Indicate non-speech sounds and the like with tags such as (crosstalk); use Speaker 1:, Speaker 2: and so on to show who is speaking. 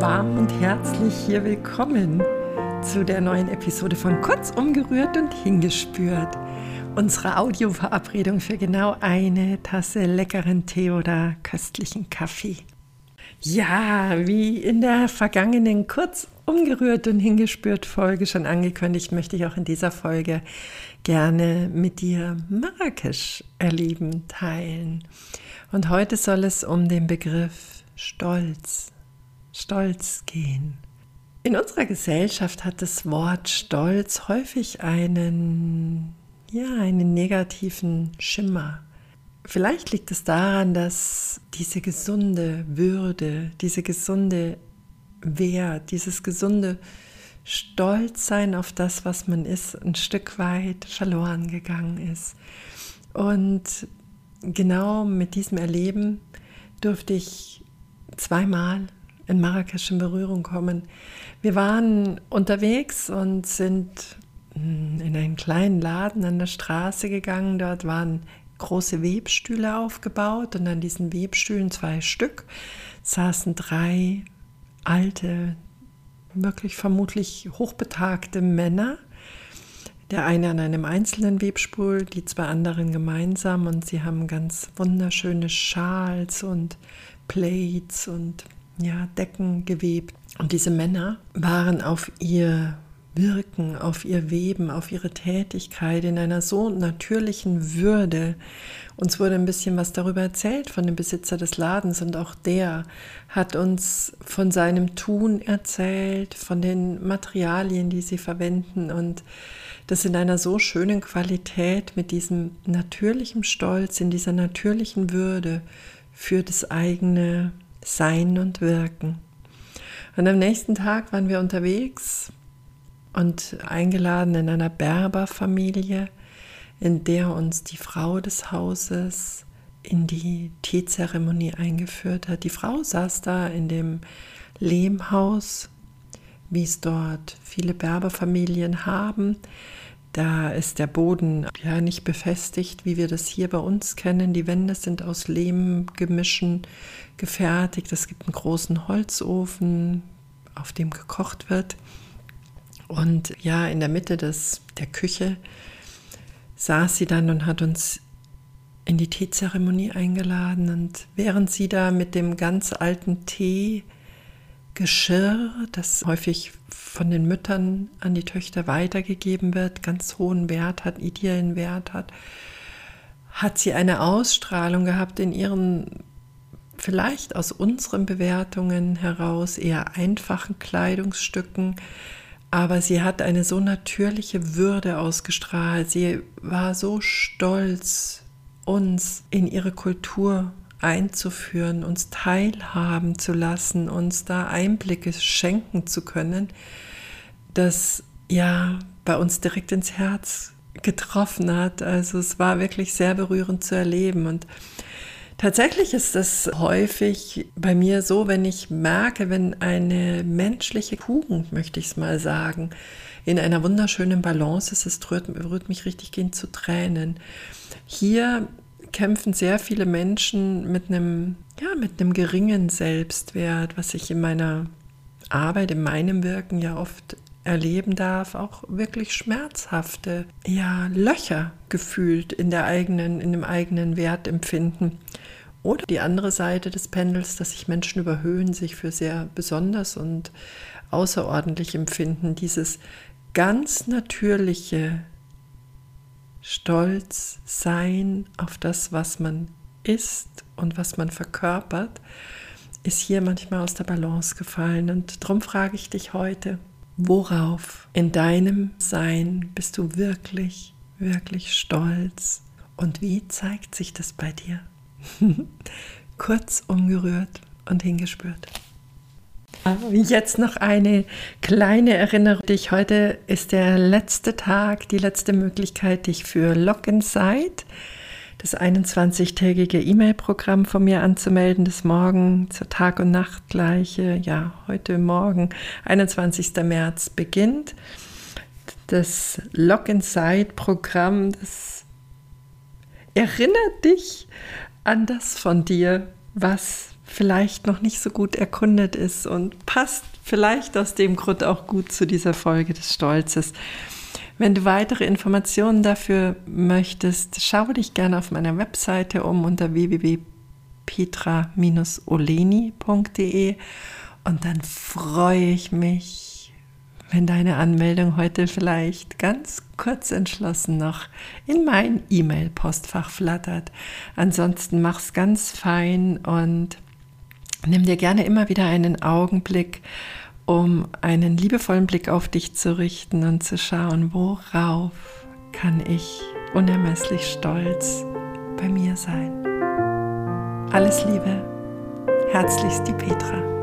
Speaker 1: warm und herzlich hier willkommen zu der neuen Episode von Kurz umgerührt und hingespürt. Unsere Audioverabredung für genau eine Tasse leckeren Tee oder köstlichen Kaffee. Ja, wie in der vergangenen Kurz umgerührt und hingespürt Folge schon angekündigt, möchte ich auch in dieser Folge gerne mit dir Marrakesch erleben teilen. Und heute soll es um den Begriff Stolz Stolz gehen. In unserer Gesellschaft hat das Wort Stolz häufig einen, ja, einen negativen Schimmer. Vielleicht liegt es daran, dass diese gesunde Würde, diese gesunde Wert, dieses gesunde Stolzsein auf das, was man ist, ein Stück weit verloren gegangen ist. Und genau mit diesem Erleben durfte ich zweimal in Marrakesch in Berührung kommen. Wir waren unterwegs und sind hm, in einen kleinen Laden an der Straße gegangen. Dort waren große Webstühle aufgebaut und an diesen Webstühlen zwei Stück saßen drei alte, wirklich vermutlich hochbetagte Männer. Der eine an einem einzelnen Webstuhl, die zwei anderen gemeinsam und sie haben ganz wunderschöne Schals und Plates und ja, Decken gewebt. Und diese Männer waren auf ihr Wirken, auf ihr Weben, auf ihre Tätigkeit in einer so natürlichen Würde. Uns wurde ein bisschen was darüber erzählt von dem Besitzer des Ladens und auch der hat uns von seinem Tun erzählt, von den Materialien, die sie verwenden und das in einer so schönen Qualität mit diesem natürlichen Stolz, in dieser natürlichen Würde für das eigene sein und Wirken. Und am nächsten Tag waren wir unterwegs und eingeladen in einer Berberfamilie, in der uns die Frau des Hauses in die Teezeremonie eingeführt hat. Die Frau saß da in dem Lehmhaus, wie es dort viele Berberfamilien haben. Da ist der Boden ja nicht befestigt, wie wir das hier bei uns kennen. Die Wände sind aus Lehmgemischen gefertigt. Es gibt einen großen Holzofen, auf dem gekocht wird. Und ja, in der Mitte des, der Küche saß sie dann und hat uns in die Teezeremonie eingeladen. Und während sie da mit dem ganz alten Tee Geschirr, das häufig von den Müttern an die Töchter weitergegeben wird, ganz hohen Wert hat, ideellen Wert hat, hat sie eine Ausstrahlung gehabt in ihren vielleicht aus unseren Bewertungen heraus eher einfachen Kleidungsstücken, aber sie hat eine so natürliche Würde ausgestrahlt. Sie war so stolz, uns in ihre Kultur einzuführen, uns teilhaben zu lassen, uns da Einblicke schenken zu können, das ja bei uns direkt ins Herz getroffen hat. Also es war wirklich sehr berührend zu erleben und Tatsächlich ist es häufig bei mir so, wenn ich merke, wenn eine menschliche Tugend, möchte ich es mal sagen, in einer wunderschönen Balance ist, es rührt, rührt mich richtig gehen zu Tränen. Hier kämpfen sehr viele Menschen mit einem, ja, mit einem geringen Selbstwert, was ich in meiner Arbeit, in meinem Wirken ja oft erleben darf, auch wirklich schmerzhafte, ja, Löcher gefühlt in der eigenen, in dem eigenen Wertempfinden. Oder die andere Seite des Pendels, dass sich Menschen überhöhen, sich für sehr besonders und außerordentlich empfinden. Dieses ganz natürliche Stolz sein auf das, was man ist und was man verkörpert, ist hier manchmal aus der Balance gefallen. Und darum frage ich dich heute, worauf in deinem Sein bist du wirklich, wirklich stolz? Und wie zeigt sich das bei dir? (laughs) Kurz umgerührt und hingespürt. Jetzt noch eine kleine Erinnerung. Dich heute ist der letzte Tag, die letzte Möglichkeit, dich für Log Inside, das 21-tägige E-Mail-Programm von mir anzumelden, das morgen zur Tag- und Nachtgleiche, ja, heute Morgen, 21. März, beginnt. Das Log Inside-Programm, das erinnert dich an das von dir, was vielleicht noch nicht so gut erkundet ist und passt vielleicht aus dem Grund auch gut zu dieser Folge des Stolzes. Wenn du weitere Informationen dafür möchtest, schau dich gerne auf meiner Webseite um unter www.petra-oleni.de und dann freue ich mich, wenn deine Anmeldung heute vielleicht ganz kurz entschlossen noch in mein E-Mail-Postfach flattert. Ansonsten mach's ganz fein und nimm dir gerne immer wieder einen Augenblick, um einen liebevollen Blick auf dich zu richten und zu schauen, worauf kann ich unermesslich stolz bei mir sein. Alles Liebe, herzlichst die Petra.